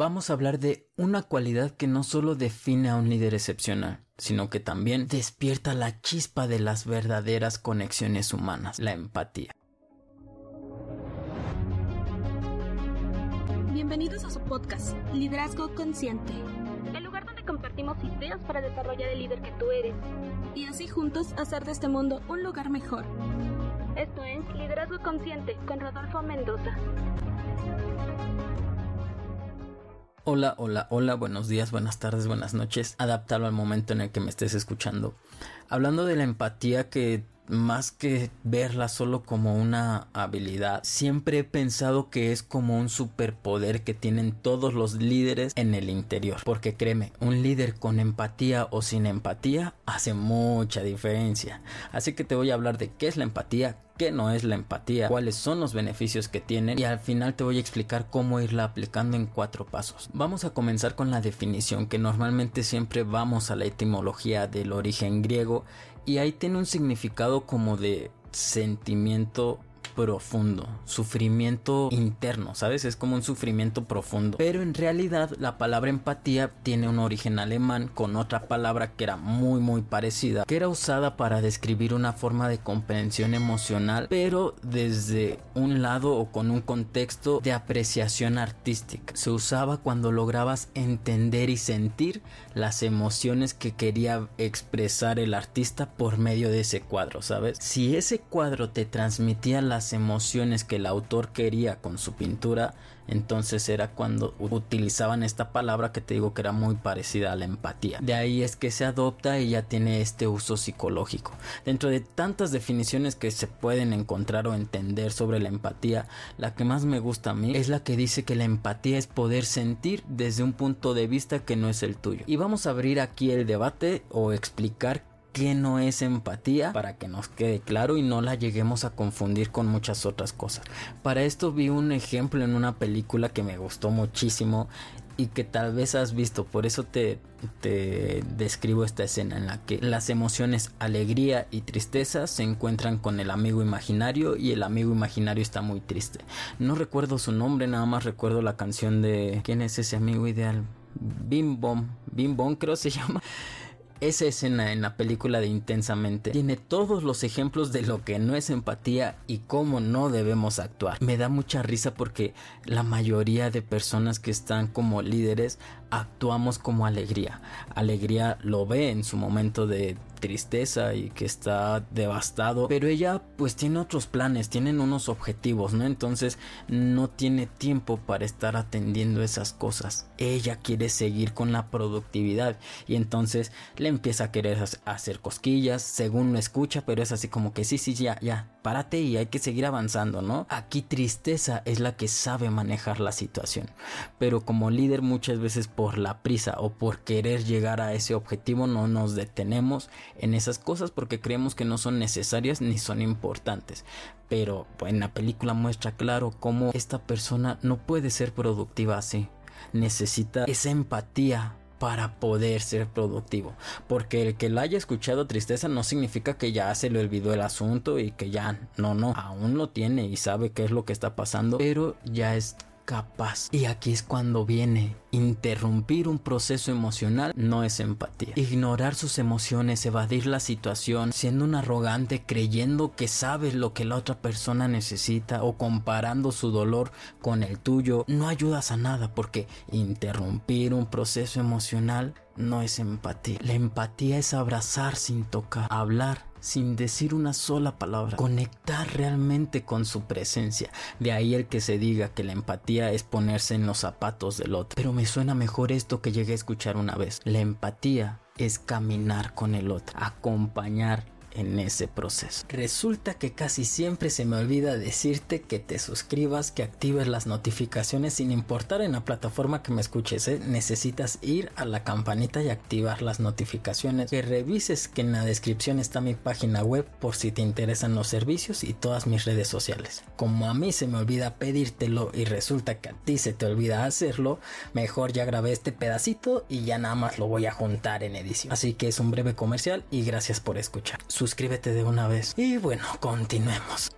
vamos a hablar de una cualidad que no solo define a un líder excepcional, sino que también despierta la chispa de las verdaderas conexiones humanas, la empatía. Bienvenidos a su podcast, Liderazgo Consciente, el lugar donde compartimos ideas para desarrollar el líder que tú eres y así juntos hacer de este mundo un lugar mejor. Esto es Liderazgo Consciente con Rodolfo Mendoza. Hola, hola, hola, buenos días, buenas tardes, buenas noches. Adaptalo al momento en el que me estés escuchando. Hablando de la empatía que más que verla solo como una habilidad, siempre he pensado que es como un superpoder que tienen todos los líderes en el interior. Porque créeme, un líder con empatía o sin empatía hace mucha diferencia. Así que te voy a hablar de qué es la empatía, qué no es la empatía, cuáles son los beneficios que tienen y al final te voy a explicar cómo irla aplicando en cuatro pasos. Vamos a comenzar con la definición que normalmente siempre vamos a la etimología del origen griego y ahí tiene un significado como de sentimiento profundo, sufrimiento interno, ¿sabes? Es como un sufrimiento profundo. Pero en realidad la palabra empatía tiene un origen alemán con otra palabra que era muy muy parecida, que era usada para describir una forma de comprensión emocional, pero desde un lado o con un contexto de apreciación artística. Se usaba cuando lograbas entender y sentir las emociones que quería expresar el artista por medio de ese cuadro, ¿sabes? Si ese cuadro te transmitía las emociones que el autor quería con su pintura, entonces era cuando utilizaban esta palabra que te digo que era muy parecida a la empatía. De ahí es que se adopta y ya tiene este uso psicológico. Dentro de tantas definiciones que se pueden encontrar o entender sobre la empatía, la que más me gusta a mí es la que dice que la empatía es poder sentir desde un punto de vista que no es el tuyo. Y vamos a abrir aquí el debate o explicar qué no es empatía para que nos quede claro y no la lleguemos a confundir con muchas otras cosas. Para esto vi un ejemplo en una película que me gustó muchísimo y que tal vez has visto, por eso te, te describo esta escena en la que las emociones alegría y tristeza se encuentran con el amigo imaginario y el amigo imaginario está muy triste. No recuerdo su nombre, nada más recuerdo la canción de ¿quién es ese amigo ideal? Bim Bom, Bim Bom creo se llama. Esa escena en la película de Intensamente tiene todos los ejemplos de lo que no es empatía y cómo no debemos actuar. Me da mucha risa porque la mayoría de personas que están como líderes actuamos como alegría. Alegría lo ve en su momento de tristeza y que está devastado, pero ella pues tiene otros planes, tienen unos objetivos, ¿no? Entonces no tiene tiempo para estar atendiendo esas cosas. Ella quiere seguir con la productividad y entonces le empieza a querer hacer cosquillas, según lo escucha, pero es así como que sí, sí, ya, ya, párate y hay que seguir avanzando, ¿no? Aquí tristeza es la que sabe manejar la situación, pero como líder muchas veces por la prisa o por querer llegar a ese objetivo no nos detenemos en esas cosas porque creemos que no son necesarias ni son importantes. Pero en la película muestra claro cómo esta persona no puede ser productiva así. Necesita esa empatía para poder ser productivo. Porque el que la haya escuchado tristeza no significa que ya se le olvidó el asunto y que ya no, no, aún lo tiene y sabe qué es lo que está pasando, pero ya es capaz. Y aquí es cuando viene. Interrumpir un proceso emocional no es empatía. Ignorar sus emociones, evadir la situación, siendo un arrogante, creyendo que sabes lo que la otra persona necesita o comparando su dolor con el tuyo, no ayudas a nada porque interrumpir un proceso emocional no es empatía. La empatía es abrazar sin tocar, hablar sin decir una sola palabra, conectar realmente con su presencia. De ahí el que se diga que la empatía es ponerse en los zapatos del otro. Pero me suena mejor esto que llegué a escuchar una vez. La empatía es caminar con el otro, acompañar en ese proceso. Resulta que casi siempre se me olvida decirte que te suscribas, que actives las notificaciones sin importar en la plataforma que me escuches. ¿eh? Necesitas ir a la campanita y activar las notificaciones. Que revises que en la descripción está mi página web por si te interesan los servicios y todas mis redes sociales. Como a mí se me olvida pedírtelo y resulta que a ti se te olvida hacerlo, mejor ya grabé este pedacito y ya nada más lo voy a juntar en edición. Así que es un breve comercial y gracias por escuchar suscríbete de una vez. Y bueno, continuemos.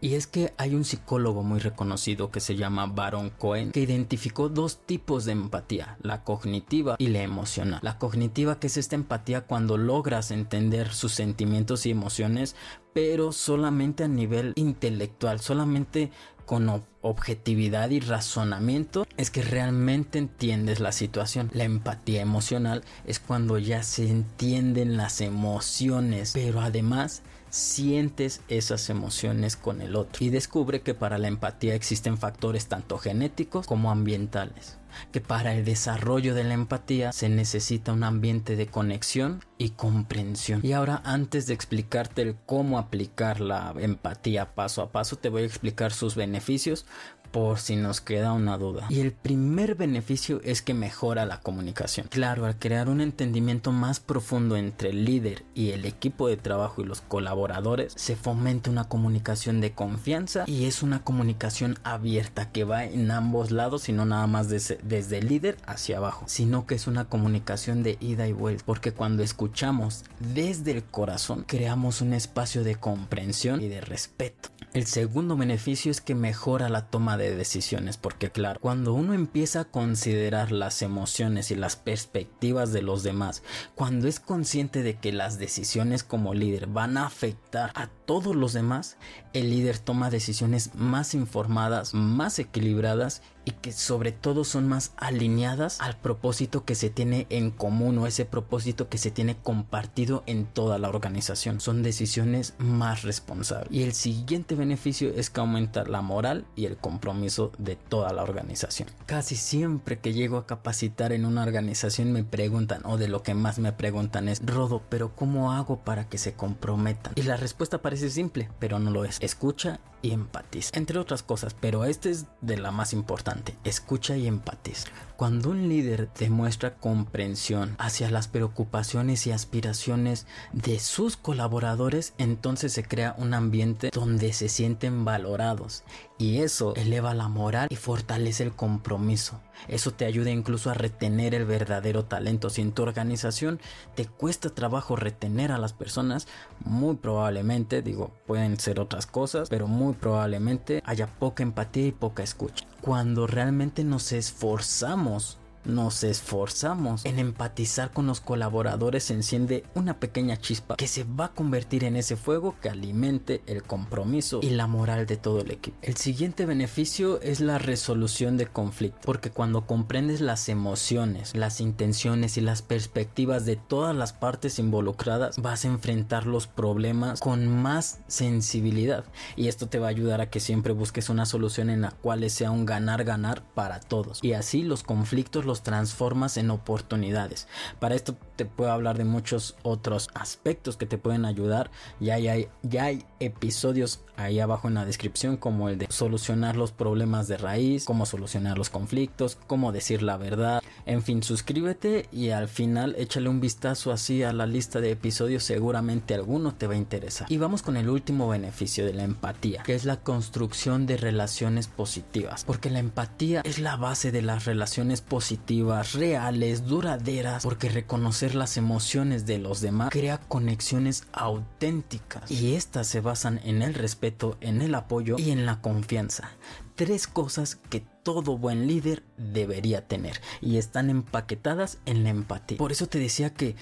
Y es que hay un psicólogo muy reconocido que se llama Baron Cohen que identificó dos tipos de empatía, la cognitiva y la emocional. La cognitiva que es esta empatía cuando logras entender sus sentimientos y emociones pero solamente a nivel intelectual, solamente con objetividad y razonamiento es que realmente entiendes la situación. La empatía emocional es cuando ya se entienden las emociones, pero además sientes esas emociones con el otro. Y descubre que para la empatía existen factores tanto genéticos como ambientales que para el desarrollo de la empatía se necesita un ambiente de conexión y comprensión. Y ahora antes de explicarte el cómo aplicar la empatía paso a paso, te voy a explicar sus beneficios por si nos queda una duda. Y el primer beneficio es que mejora la comunicación. Claro, al crear un entendimiento más profundo entre el líder y el equipo de trabajo y los colaboradores, se fomenta una comunicación de confianza y es una comunicación abierta que va en ambos lados y no nada más desde, desde el líder hacia abajo, sino que es una comunicación de ida y vuelta, porque cuando escuchamos desde el corazón, creamos un espacio de comprensión y de respeto. El segundo beneficio es que mejora la toma de decisiones, porque claro, cuando uno empieza a considerar las emociones y las perspectivas de los demás, cuando es consciente de que las decisiones como líder van a afectar a todos los demás, el líder toma decisiones más informadas, más equilibradas y que sobre todo son más alineadas al propósito que se tiene en común o ese propósito que se tiene compartido en toda la organización. Son decisiones más responsables. Y el siguiente beneficio es que aumenta la moral y el compromiso de toda la organización. Casi siempre que llego a capacitar en una organización me preguntan o de lo que más me preguntan es Rodo, pero ¿cómo hago para que se comprometan? Y la respuesta parece simple, pero no lo es. Escucha y. Entre otras cosas, pero este es de la más importante. Escucha y empatiza. Cuando un líder demuestra comprensión hacia las preocupaciones y aspiraciones de sus colaboradores, entonces se crea un ambiente donde se sienten valorados y eso eleva la moral y fortalece el compromiso. Eso te ayuda incluso a retener el verdadero talento. Si en tu organización te cuesta trabajo retener a las personas, muy probablemente, digo, pueden ser otras cosas, pero muy probablemente haya poca empatía y poca escucha. Cuando realmente nos esforzamos nos esforzamos en empatizar con los colaboradores se enciende una pequeña chispa que se va a convertir en ese fuego que alimente el compromiso y la moral de todo el equipo. El siguiente beneficio es la resolución de conflictos, porque cuando comprendes las emociones, las intenciones y las perspectivas de todas las partes involucradas, vas a enfrentar los problemas con más sensibilidad y esto te va a ayudar a que siempre busques una solución en la cual sea un ganar-ganar para todos y así los conflictos los transformas en oportunidades. Para esto te puedo hablar de muchos otros aspectos que te pueden ayudar. Ya hay, ya hay episodios ahí abajo en la descripción como el de solucionar los problemas de raíz, cómo solucionar los conflictos, cómo decir la verdad. En fin, suscríbete y al final échale un vistazo así a la lista de episodios, seguramente alguno te va a interesar. Y vamos con el último beneficio de la empatía, que es la construcción de relaciones positivas, porque la empatía es la base de las relaciones positivas, reales, duraderas, porque reconocer las emociones de los demás crea conexiones auténticas y estas se basan en el respeto, en el apoyo y en la confianza. Tres cosas que todo buen líder debería tener y están empaquetadas en la empatía. Por eso te decía que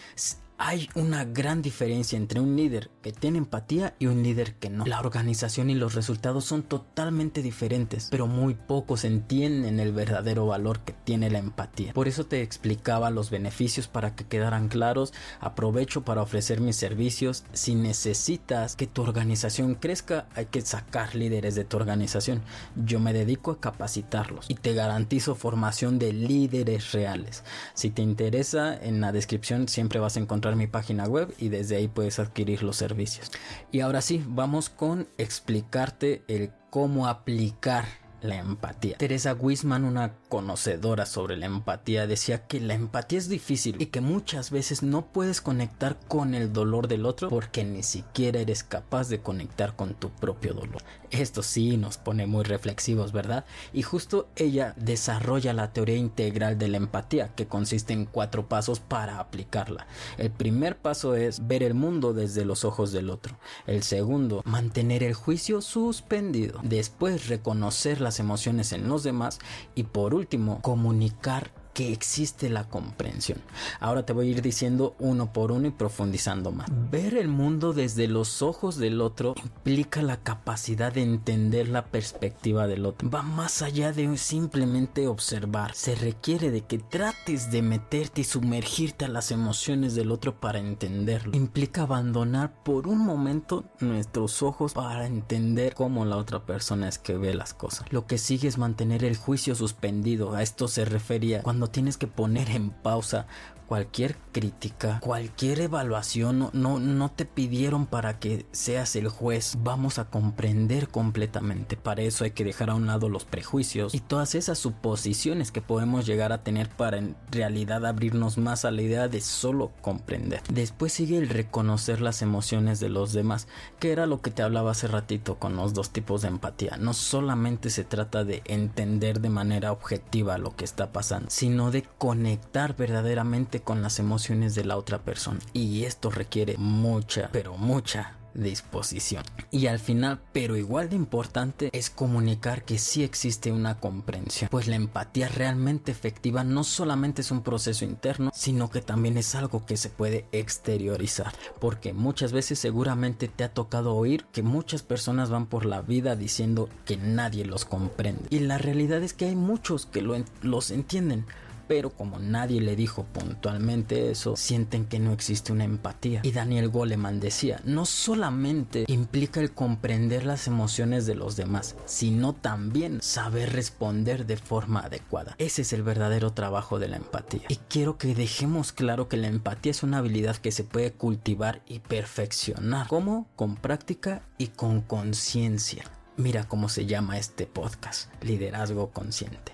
hay una gran diferencia entre un líder que tiene empatía y un líder que no. La organización y los resultados son totalmente diferentes, pero muy pocos entienden el verdadero valor que tiene la empatía. Por eso te explicaba los beneficios para que quedaran claros. Aprovecho para ofrecer mis servicios. Si necesitas que tu organización crezca, hay que sacar líderes de tu organización. Yo me dedico a capacitarlos y te garantizo formación de líderes reales. Si te interesa, en la descripción siempre vas a encontrar mi página web y desde ahí puedes adquirir los servicios. Y ahora sí, vamos con explicarte el cómo aplicar la empatía. Teresa Wisman, una conocedora sobre la empatía, decía que la empatía es difícil y que muchas veces no puedes conectar con el dolor del otro porque ni siquiera eres capaz de conectar con tu propio dolor. Esto sí nos pone muy reflexivos, ¿verdad? Y justo ella desarrolla la teoría integral de la empatía, que consiste en cuatro pasos para aplicarla. El primer paso es ver el mundo desde los ojos del otro. El segundo, mantener el juicio suspendido. Después, reconocer las emociones en los demás. Y por último, comunicar que existe la comprensión. Ahora te voy a ir diciendo uno por uno y profundizando más. Ver el mundo desde los ojos del otro implica la capacidad de entender la perspectiva del otro. Va más allá de simplemente observar. Se requiere de que trates de meterte y sumergirte a las emociones del otro para entenderlo. Implica abandonar por un momento nuestros ojos para entender cómo la otra persona es que ve las cosas. Lo que sigue es mantener el juicio suspendido. A esto se refería cuando tienes que poner en pausa cualquier crítica, cualquier evaluación, no, no, te pidieron para que seas el juez. Vamos a comprender completamente. Para eso hay que dejar a un lado los prejuicios y todas esas suposiciones que podemos llegar a tener para en realidad abrirnos más a la idea de solo comprender. Después sigue el reconocer las emociones de los demás, que era lo que te hablaba hace ratito con los dos tipos de empatía. No solamente se trata de entender de manera objetiva lo que está pasando, sino de conectar verdaderamente con las emociones de la otra persona. Y esto requiere mucha, pero mucha disposición. Y al final, pero igual de importante, es comunicar que sí existe una comprensión, pues la empatía realmente efectiva no solamente es un proceso interno, sino que también es algo que se puede exteriorizar, porque muchas veces seguramente te ha tocado oír que muchas personas van por la vida diciendo que nadie los comprende. Y la realidad es que hay muchos que lo, los entienden, pero como nadie le dijo puntualmente eso, sienten que no existe una empatía. Y Daniel Goleman decía, no solamente implica el comprender las emociones de los demás, sino también saber responder de forma adecuada. Ese es el verdadero trabajo de la empatía. Y quiero que dejemos claro que la empatía es una habilidad que se puede cultivar y perfeccionar. ¿Cómo? Con práctica y con conciencia. Mira cómo se llama este podcast, Liderazgo Consciente.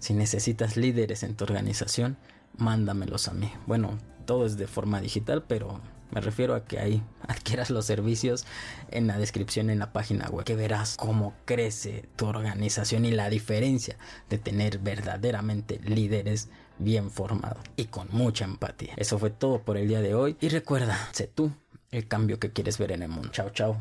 Si necesitas líderes en tu organización, mándamelos a mí. Bueno, todo es de forma digital, pero me refiero a que ahí adquieras los servicios en la descripción en la página web, que verás cómo crece tu organización y la diferencia de tener verdaderamente líderes bien formados y con mucha empatía. Eso fue todo por el día de hoy y recuerda, sé tú el cambio que quieres ver en el mundo. Chao, chao.